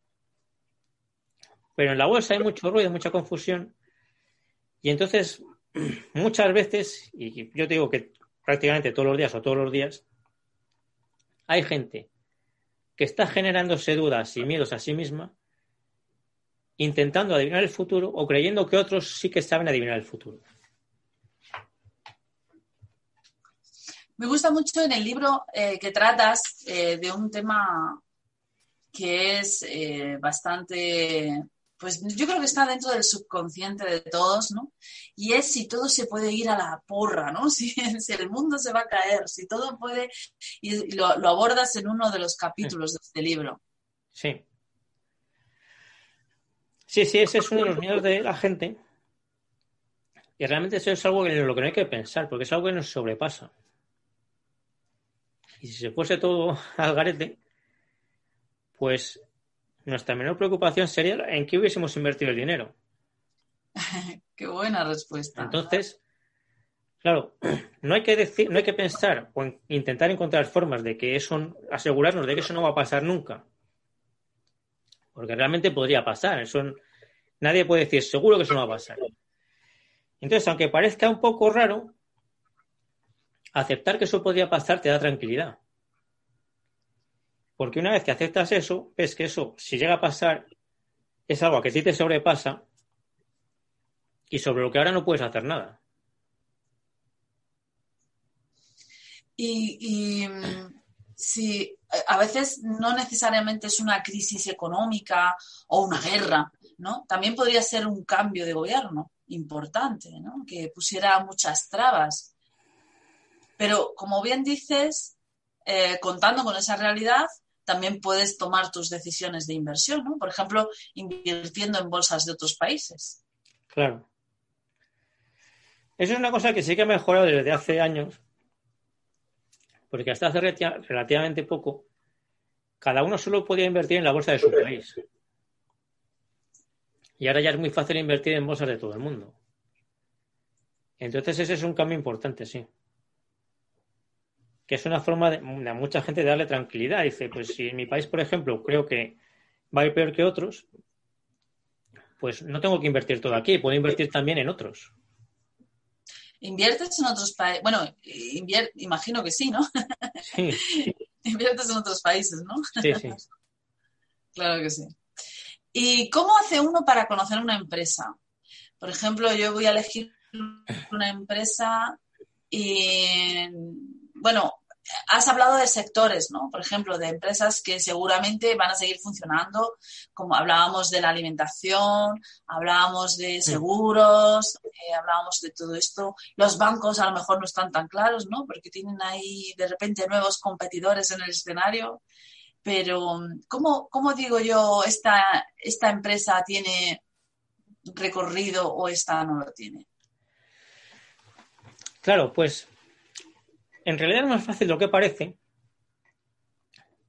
Pero en la bolsa hay mucho ruido, mucha confusión, y entonces, muchas veces, y yo te digo que prácticamente todos los días o todos los días, hay gente que está generándose dudas y miedos a sí misma, intentando adivinar el futuro o creyendo que otros sí que saben adivinar el futuro. Me gusta mucho en el libro eh, que tratas eh, de un tema que es eh, bastante pues yo creo que está dentro del subconsciente de todos, ¿no? Y es si todo se puede ir a la porra, ¿no? Si, el mundo se va a caer, si todo puede, y lo, abordas en uno de los capítulos de este libro. Sí. Sí, sí, ese es uno de los miedos de la gente. Y realmente eso es algo en lo que no hay que pensar, porque es algo que nos sobrepasa. Y si se fuese todo al garete, pues nuestra menor preocupación sería en qué hubiésemos invertido el dinero. qué buena respuesta. Entonces, Claro, no hay que decir, no hay que pensar o intentar encontrar formas de que eso, asegurarnos de que eso no va a pasar nunca. Porque realmente podría pasar. Eso, nadie puede decir seguro que eso no va a pasar. Entonces, aunque parezca un poco raro, aceptar que eso podría pasar te da tranquilidad. Porque una vez que aceptas eso, ves que eso, si llega a pasar, es algo que a te sobrepasa y sobre lo que ahora no puedes hacer nada. Y, si a veces no necesariamente es una crisis económica o una guerra, ¿no? También podría ser un cambio de gobierno importante, ¿no? Que pusiera muchas trabas. Pero como bien dices, eh, contando con esa realidad, también puedes tomar tus decisiones de inversión, ¿no? Por ejemplo, invirtiendo en bolsas de otros países. Claro. Eso es una cosa que sí que ha mejorado desde hace años, porque hasta hace relativamente poco, cada uno solo podía invertir en la bolsa de su país. Y ahora ya es muy fácil invertir en bolsas de todo el mundo. Entonces ese es un cambio importante, sí. Que es una forma de, mucha gente de darle tranquilidad. Dice, pues si en mi país, por ejemplo, creo que va a ir peor que otros, pues no tengo que invertir todo aquí, puedo invertir también en otros. ¿Inviertes en otros países? Bueno, imagino que sí, ¿no? Sí. Inviertes en otros países, ¿no? Sí, sí. claro que sí. ¿Y cómo hace uno para conocer una empresa? Por ejemplo, yo voy a elegir una empresa y, bueno, has hablado de sectores, ¿no? Por ejemplo, de empresas que seguramente van a seguir funcionando, como hablábamos de la alimentación, hablábamos de seguros, eh, hablábamos de todo esto. Los bancos a lo mejor no están tan claros, ¿no? Porque tienen ahí de repente nuevos competidores en el escenario. Pero, ¿cómo, cómo digo yo, esta, esta empresa tiene recorrido o esta no lo tiene? Claro, pues en realidad es más fácil lo que parece,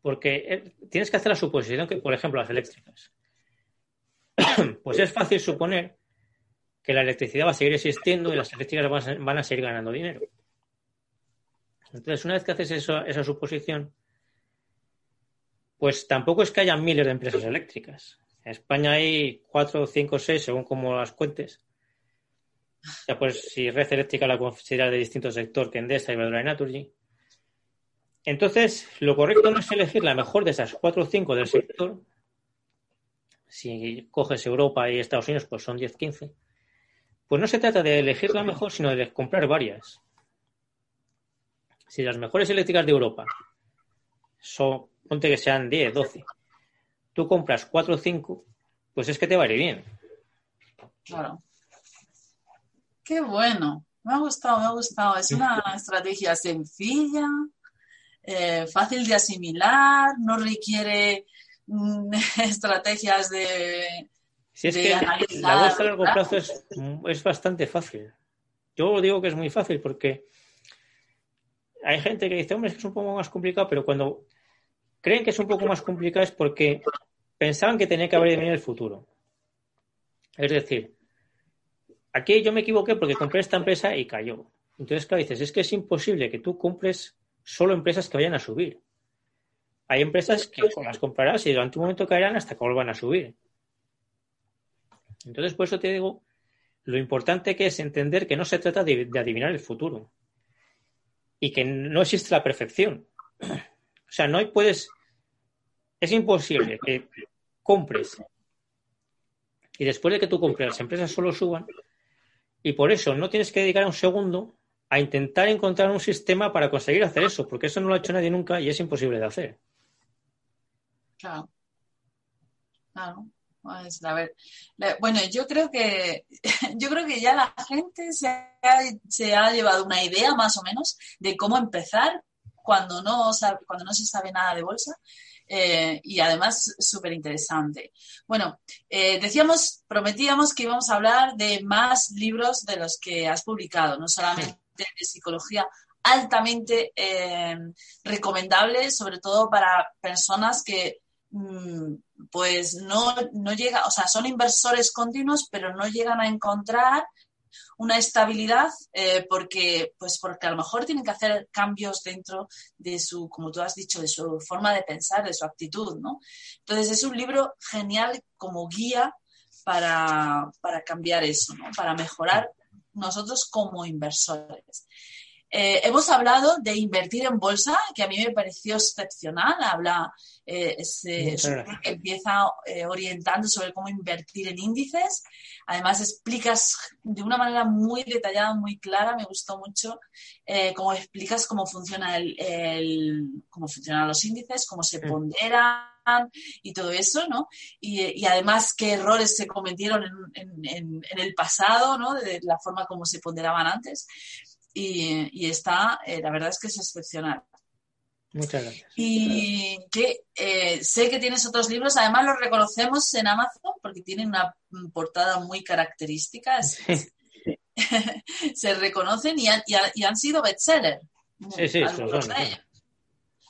porque eh, tienes que hacer la suposición que, por ejemplo, las eléctricas. pues es fácil suponer que la electricidad va a seguir existiendo y las eléctricas van a, seguir ganando dinero. Entonces, una vez que haces esa suposición, pues tampoco es que haya miles de empresas eléctricas. En España hay cuatro, cinco, seis, según como las cuentes. Ya pues si Red Eléctrica la considera de distinto sector que Endesa y Iberdrola Naturgy. Entonces, lo correcto no es elegir la mejor de esas cuatro o cinco del sector. Si coges Europa y Estados Unidos, pues son 10, 15. Pues no se trata de elegir la mejor, sino de comprar varias. Si las mejores eléctricas de Europa son, ponte que sean 10, 12, tú compras 4 o 5, pues es que te va bien. Claro. Qué bueno. Me ha gustado, me ha gustado. Es una estrategia sencilla, eh, fácil de asimilar, no requiere mm, estrategias de. Si es que la bolsa a largo plazo es, es bastante fácil. Yo digo que es muy fácil porque hay gente que dice, hombre, es que es un poco más complicado, pero cuando creen que es un poco más complicado es porque pensaban que tenía que haber venido el futuro. Es decir, aquí yo me equivoqué porque compré esta empresa y cayó. Entonces, ¿qué dices? Es que es imposible que tú compres solo empresas que vayan a subir. Hay empresas que las comprarás y durante un momento caerán hasta que vuelvan a subir. Entonces, por eso te digo, lo importante que es entender que no se trata de, de adivinar el futuro y que no existe la perfección. O sea, no puedes, es imposible que compres y después de que tú compres las empresas solo suban y por eso no tienes que dedicar un segundo a intentar encontrar un sistema para conseguir hacer eso, porque eso no lo ha hecho nadie nunca y es imposible de hacer. Claro. Claro. Pues, a ver, bueno, yo creo que yo creo que ya la gente se ha, se ha, llevado una idea más o menos de cómo empezar cuando no cuando no se sabe nada de bolsa eh, y además súper interesante. Bueno, eh, decíamos, prometíamos que íbamos a hablar de más libros de los que has publicado, no solamente de psicología altamente eh, recomendable, sobre todo para personas que mm, pues no, no llegan, o sea, son inversores continuos, pero no llegan a encontrar una estabilidad eh, porque, pues porque a lo mejor tienen que hacer cambios dentro de su, como tú has dicho, de su forma de pensar, de su actitud, ¿no? Entonces es un libro genial como guía para, para cambiar eso, ¿no? Para mejorar nosotros como inversores. Eh, hemos hablado de invertir en bolsa, que a mí me pareció excepcional. Habla, eh, empieza eh, orientando sobre cómo invertir en índices. Además, explicas de una manera muy detallada, muy clara. Me gustó mucho cómo explicas cómo funciona el, cómo funcionan los índices, cómo se mm. ponderan y todo eso, ¿no? Y, además qué errores se cometieron en, en, el pasado, ¿no? De la forma como se ponderaban antes y, está, eh, la verdad es que es excepcional. Muchas gracias. Y que eh, sé que tienes otros libros, además los reconocemos en Amazon porque tienen una portada muy característica. Se reconocen y han, y han sido bestsellers. Sí, sí, son,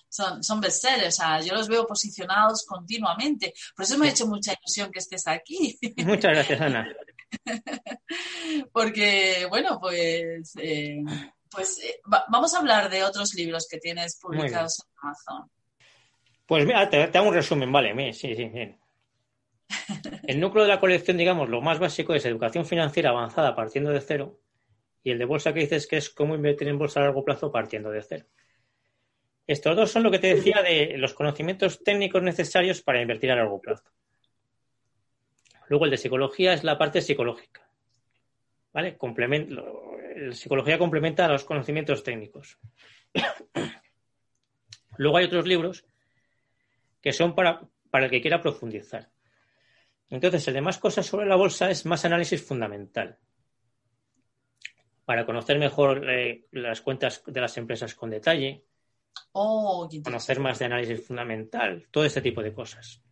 son, son bestsellers, o sea, yo los veo posicionados continuamente. Por eso me ha hecho mucha ilusión que estés aquí. Muchas gracias, Ana. Porque, bueno, pues, eh, pues eh, vamos a hablar de otros libros que tienes publicados en Amazon. Pues mira, te, hago un resumen, vale, sí, sí, bien. El núcleo de la colección, digamos, lo más básico es educación financiera avanzada partiendo de cero y el de bolsa que dices que es cómo invertir en bolsa a largo plazo partiendo de cero. Estos dos son lo que te decía de los conocimientos técnicos necesarios para invertir a largo plazo. Luego el de psicología es la parte psicológica. ¿Vale? la psicología complementa los conocimientos técnicos. Luego hay otros libros que son para, para el que quiera profundizar. Entonces, el de más cosas sobre la bolsa es más análisis fundamental. Para conocer mejor eh, las cuentas de las empresas con detalle, oh, conocer más de análisis fundamental, todo este tipo de cosas.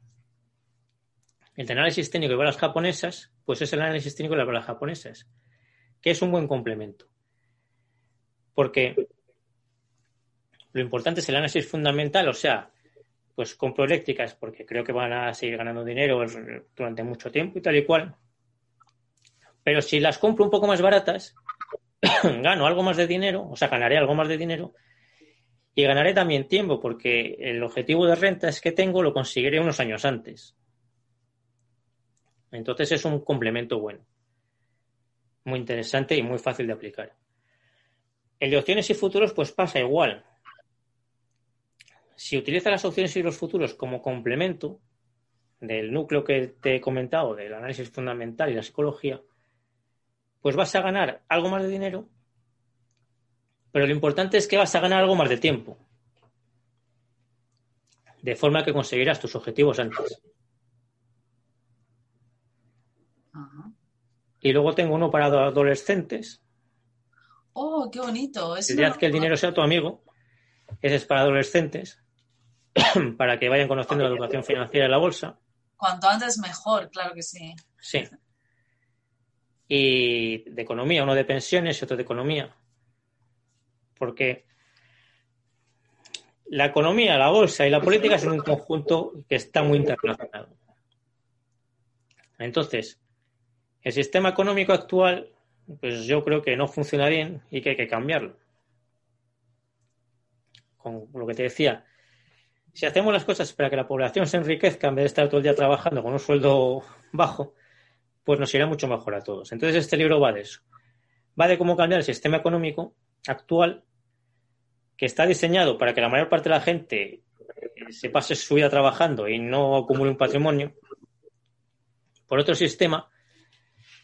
El análisis técnico de balas japonesas, pues es el análisis técnico de las balas japonesas, que es un buen complemento. Porque lo importante es el análisis fundamental, o sea, pues compro eléctricas porque creo que van a seguir ganando dinero durante mucho tiempo y tal y cual. Pero si las compro un poco más baratas, gano algo más de dinero, o sea, ganaré algo más de dinero y ganaré también tiempo porque el objetivo de renta es que tengo lo conseguiré unos años antes. Entonces es un complemento bueno, muy interesante y muy fácil de aplicar. El de opciones y futuros pues pasa igual. Si utilizas las opciones y los futuros como complemento del núcleo que te he comentado, del análisis fundamental y la psicología, pues vas a ganar algo más de dinero, pero lo importante es que vas a ganar algo más de tiempo, de forma que conseguirás tus objetivos antes. Y luego tengo uno para adolescentes. Oh, qué bonito. Es que el dinero sea tu amigo. Ese es para adolescentes, para que vayan conociendo la educación financiera de la bolsa. Cuanto antes mejor, claro que sí. Sí. Y de economía, uno de pensiones y otro de economía. Porque la economía, la bolsa y la política son un conjunto que está muy interrelacionado. Entonces, el sistema económico actual, pues yo creo que no funciona bien y que hay que cambiarlo. Con lo que te decía, si hacemos las cosas para que la población se enriquezca en vez de estar todo el día trabajando con un sueldo bajo, pues nos irá mucho mejor a todos. Entonces este libro va de eso. Va de cómo cambiar el sistema económico actual que está diseñado para que la mayor parte de la gente se pase su vida trabajando y no acumule un patrimonio, por otro sistema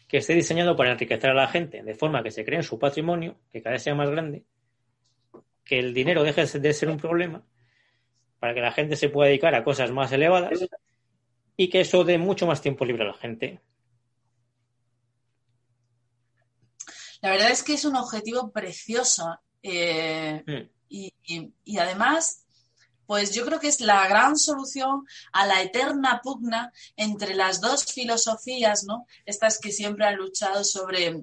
que esté diseñado para enriquecer a la gente de forma que se cree en su patrimonio, que cada vez sea más grande, que el dinero deje de ser un problema, para que la gente se pueda dedicar a cosas más elevadas y que eso dé mucho más tiempo libre a la gente. La verdad es que es un objetivo precioso eh, mm. y además pues yo creo que es la gran solución a la eterna pugna entre las dos filosofías, ¿no? Estas que siempre han luchado sobre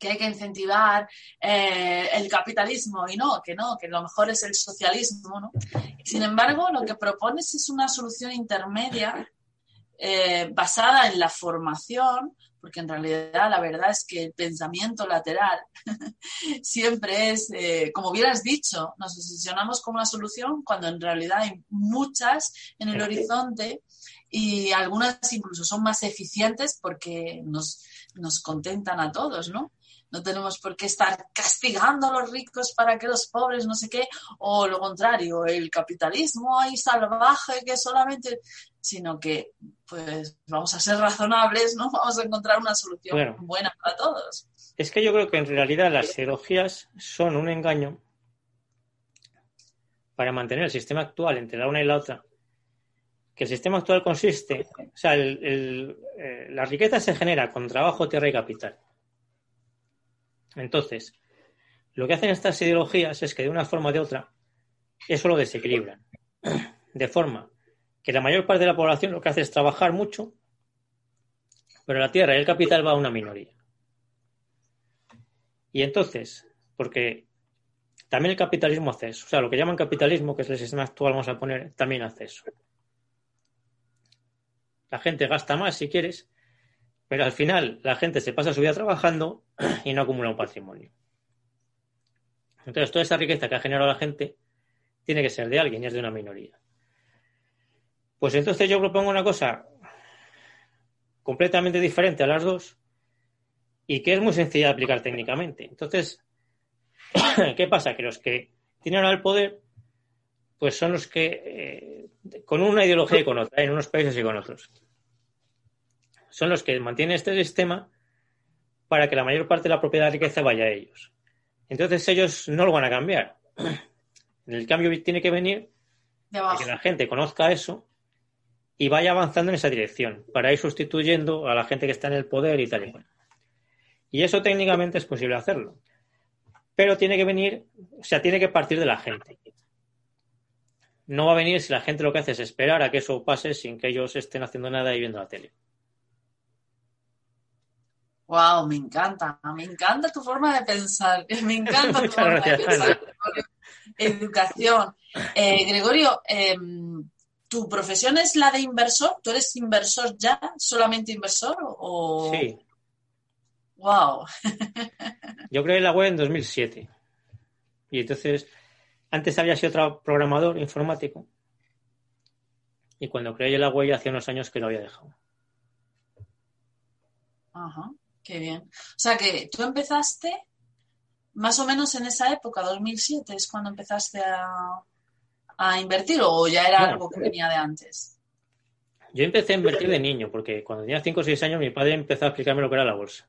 que hay que incentivar eh, el capitalismo y no, que no, que lo mejor es el socialismo, ¿no? Sin embargo, lo que propones es una solución intermedia eh, basada en la formación, porque en realidad la verdad es que el pensamiento lateral siempre es, eh, como hubieras dicho, nos obsesionamos con una solución cuando en realidad hay muchas en el horizonte y algunas incluso son más eficientes porque nos, nos contentan a todos, ¿no? No tenemos por qué estar castigando a los ricos para que los pobres no sé qué, o lo contrario, el capitalismo ahí salvaje que solamente, sino que pues vamos a ser razonables, ¿no? Vamos a encontrar una solución buena para todos. Es que yo creo que en realidad las ideologías son un engaño para mantener el sistema actual entre la una y la otra. Que el sistema actual consiste, o sea, eh, la riqueza se genera con trabajo, tierra y capital. Entonces, lo que hacen estas ideologías es que de una forma o de otra eso lo desequilibran. De forma que la mayor parte de la población lo que hace es trabajar mucho, pero la tierra y el capital va a una minoría. Y entonces, porque también el capitalismo hace eso, o sea, lo que llaman capitalismo, que es el sistema actual, vamos a poner, también hace eso. La gente gasta más si quieres, pero al final la gente se pasa su vida trabajando y no acumula un patrimonio. Entonces, toda esa riqueza que ha generado la gente tiene que ser de alguien y es de una minoría. Pues entonces yo propongo una cosa completamente diferente a las dos y que es muy sencilla de aplicar técnicamente. Entonces, ¿qué pasa? Que los que tienen ahora el poder, pues son los que, eh, con una ideología y con otra, en unos países y con otros son los que mantienen este sistema para que la mayor parte de la propiedad de la riqueza vaya a ellos. Entonces ellos no lo van a cambiar. El cambio tiene que venir de que la gente conozca eso y vaya avanzando en esa dirección para ir sustituyendo a la gente que está en el poder y tal y cual. Y eso técnicamente es posible hacerlo. Pero tiene que venir, o sea, tiene que partir de la gente. No va a venir si la gente lo que hace es esperar a que eso pase sin que ellos estén haciendo nada y viendo la tele. Wow, me encanta, me encanta tu forma de pensar, me encanta tu forma de pensar. Educación. Eh, Gregorio, em, ¿tu profesión es la de inversor? ¿Tú eres inversor ya? ¿Solamente inversor? O... Sí. Wow. Yo creé la web en 2007. Y entonces, antes había sido otro programador informático. Y cuando creé la web, hace unos años que lo había dejado. Ajá. Qué bien. O sea que tú empezaste más o menos en esa época, 2007, es cuando empezaste a, invertir o ya era algo que venía de antes. Yo empecé a invertir de niño porque cuando tenía 5 o 6 años mi padre empezó a explicarme lo que era la bolsa.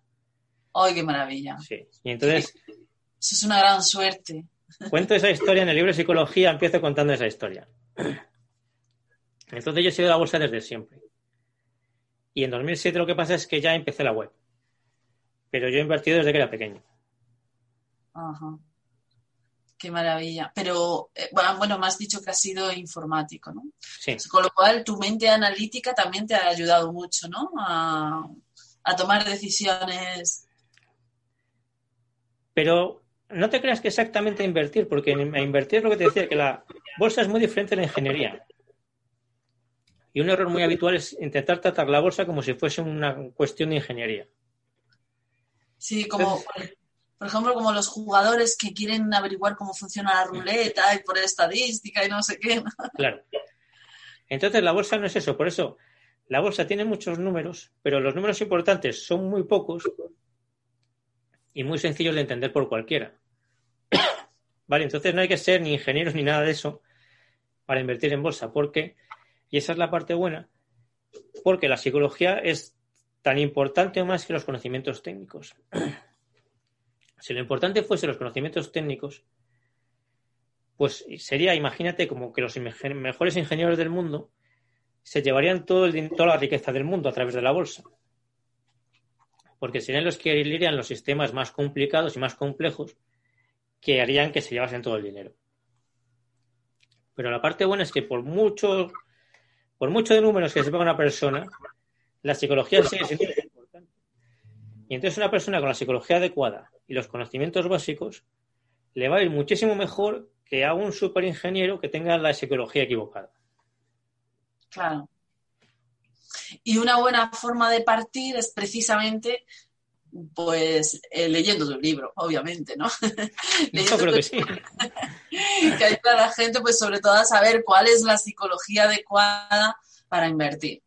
¡Ay, qué maravilla! Sí, y entonces... Eso es una gran suerte. Cuento esa historia en el libro de psicología, empiezo contando esa historia. Entonces yo he sido de la bolsa desde siempre. Y en 2007 lo que pasa es que ya empecé la web pero yo he invertido desde que era pequeño. Ajá. Qué maravilla. Pero, eh, bueno, me has dicho que has sido informático, ¿no? Sí. Con lo cual, tu mente analítica también te ha ayudado mucho, ¿no? A, tomar decisiones. Pero no te creas que exactamente a invertir, porque a invertir es lo que te decía, que la bolsa es muy diferente de la ingeniería. Y un error muy habitual es intentar tratar la bolsa como si fuese una cuestión de ingeniería. Sí, como por ejemplo, como los jugadores que quieren averiguar cómo funciona la ruleta y por estadística y no sé qué. Claro. Entonces la bolsa no es eso, por eso la bolsa tiene muchos números, pero los números importantes son muy pocos y muy sencillos de entender por cualquiera. Vale, entonces no hay que ser ni ingenieros ni nada de eso para invertir en bolsa, porque, y esa es la parte buena, porque la psicología es tan importante o más que los conocimientos técnicos. Si lo importante fuese los conocimientos técnicos, pues sería, imagínate, como que los mejores ingenieros del mundo se llevarían todo el, toda la riqueza del mundo a través de la bolsa. Porque serían los que irían los sistemas más complicados y más complejos que harían que se llevasen todo el dinero. Pero la parte buena es que por mucho, por mucho de números que se paga una persona, la psicología sigue siendo. Y entonces una persona con la psicología adecuada y los conocimientos básicos le va a ir muchísimo mejor que a un superingeniero que tenga la psicología equivocada. Claro. Y una buena forma de partir es precisamente pues eh, leyendo tu libro, obviamente, ¿no? Yo creo que sí. que ayuda a la gente, pues sobre todo a saber cuál es la psicología adecuada para invertir.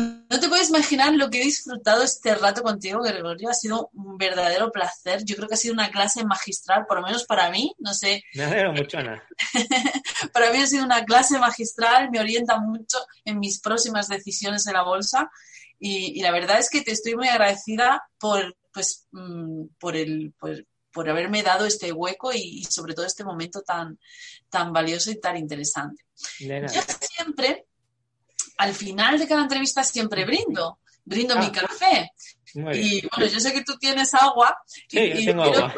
No te puedes imaginar lo que he disfrutado este rato contigo, Gregorio. Ha sido un verdadero placer. Yo creo que ha sido una clase magistral, por lo menos para mí. No sé. Me alegro mucho, Ana. para mí ha sido una clase magistral. Me orienta mucho en mis próximas decisiones en la bolsa. Y, la verdad es que te estoy muy agradecida por, pues, mm, por, el, por, haberme dado este hueco y, sobre todo este momento tan, tan valioso y tan interesante. Yo siempre al final de cada entrevista siempre brindo, brindo mi ah. café. Y bueno, yo sé que tú tienes agua. Sí, yo tengo quiero, agua.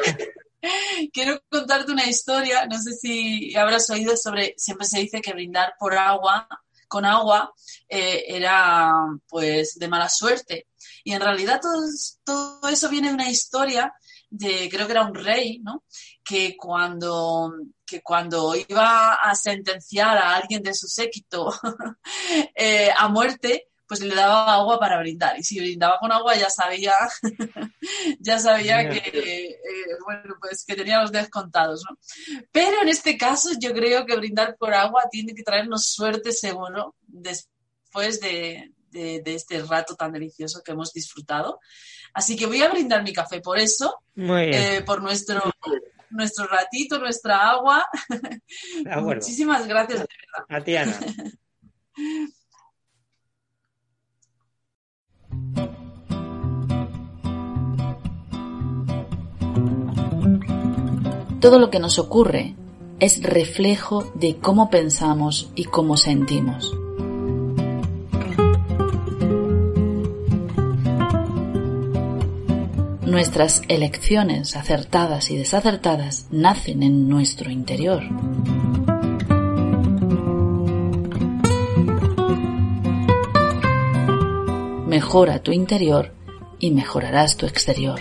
quiero contarte una historia, no sé si habrás oído sobre, siempre se dice que brindar por agua, con agua, eh, era pues de mala suerte. Y en realidad todo, todo eso viene de una historia de, creo que era un rey, ¿no? Que cuando que cuando iba a sentenciar a alguien de su séquito eh, a muerte, pues le daba agua para brindar. Y si brindaba con agua ya sabía, ya sabía que, eh, bueno, pues que tenía los descontados, ¿no? Pero en este caso yo creo que brindar por agua tiene que traernos suerte seguro después de, este rato tan delicioso que hemos disfrutado. Así que voy a brindar mi café por eso, eh, por nuestro nuestro ratito, nuestra agua. Muchísimas gracias, de verdad. A ti, Ana. Todo lo que nos ocurre es reflejo de cómo pensamos y cómo sentimos. Nuestras elecciones acertadas y desacertadas nacen en nuestro interior. Mejora tu interior y mejorarás tu exterior.